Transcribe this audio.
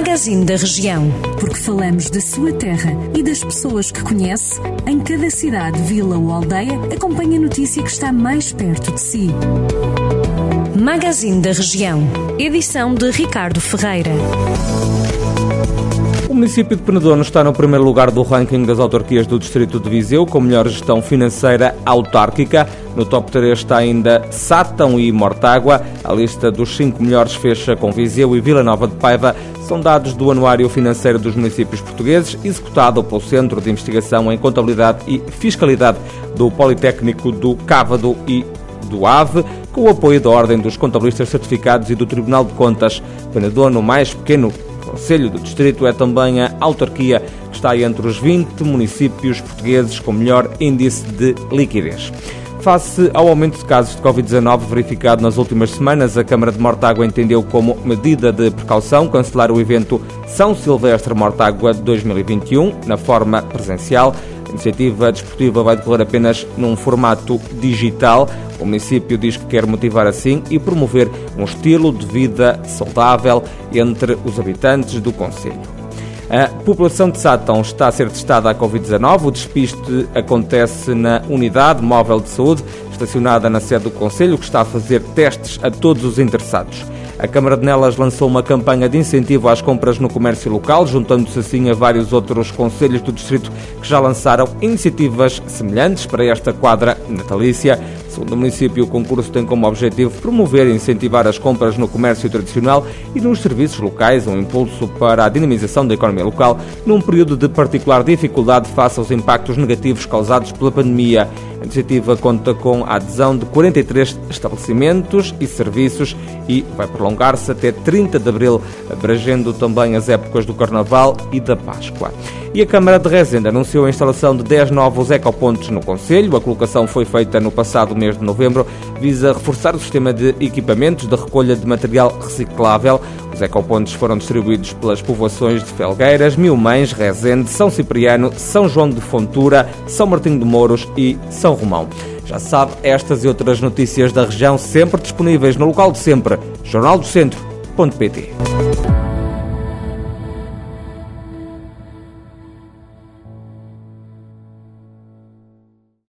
Magazine da Região. Porque falamos da sua terra e das pessoas que conhece, em cada cidade, vila ou aldeia, acompanhe a notícia que está mais perto de si. Magazine da Região. Edição de Ricardo Ferreira. O município de Penedono está no primeiro lugar do ranking das autarquias do Distrito de Viseu, com melhor gestão financeira autárquica. No top 3 está ainda Sátão e Mortágua. A lista dos cinco melhores fecha com Viseu e Vila Nova de Paiva. São dados do Anuário Financeiro dos Municípios Portugueses, executado pelo Centro de Investigação em Contabilidade e Fiscalidade do Politécnico do Cávado e do AVE, com o apoio da Ordem dos Contabilistas Certificados e do Tribunal de Contas. Penedono, mais pequeno Conselho do Distrito, é também a autarquia que está entre os 20 municípios portugueses com melhor índice de liquidez. Face ao aumento de casos de Covid-19 verificado nas últimas semanas, a Câmara de Mortágua entendeu como medida de precaução cancelar o evento São Silvestre Mortágua 2021 na forma presencial. A iniciativa desportiva vai decorrer apenas num formato digital. O município diz que quer motivar assim e promover um estilo de vida saudável entre os habitantes do Conselho. A população de Sátão está a ser testada à Covid-19. O despiste acontece na Unidade Móvel de Saúde, estacionada na sede do Conselho, que está a fazer testes a todos os interessados. A Câmara de Nelas lançou uma campanha de incentivo às compras no comércio local, juntando-se assim a vários outros conselhos do distrito que já lançaram iniciativas semelhantes para esta quadra natalícia. Segundo o município, o concurso tem como objetivo promover e incentivar as compras no comércio tradicional e nos serviços locais, um impulso para a dinamização da economia local num período de particular dificuldade face aos impactos negativos causados pela pandemia. A iniciativa conta com a adesão de 43 estabelecimentos e serviços e vai prolongar-se até 30 de abril, abrangendo também as épocas do Carnaval e da Páscoa. E a Câmara de Rezende anunciou a instalação de 10 novos ecopontos no Conselho. A colocação foi feita no passado mês de novembro, visa reforçar o sistema de equipamentos de recolha de material reciclável. Os ecopontos foram distribuídos pelas povoações de Felgueiras, Milmães, Rezende, São Cipriano, São João de Fontura, São Martinho de Mouros e São Romão. Já sabe, estas e outras notícias da região sempre disponíveis no local de sempre, jornaldocentro.pt.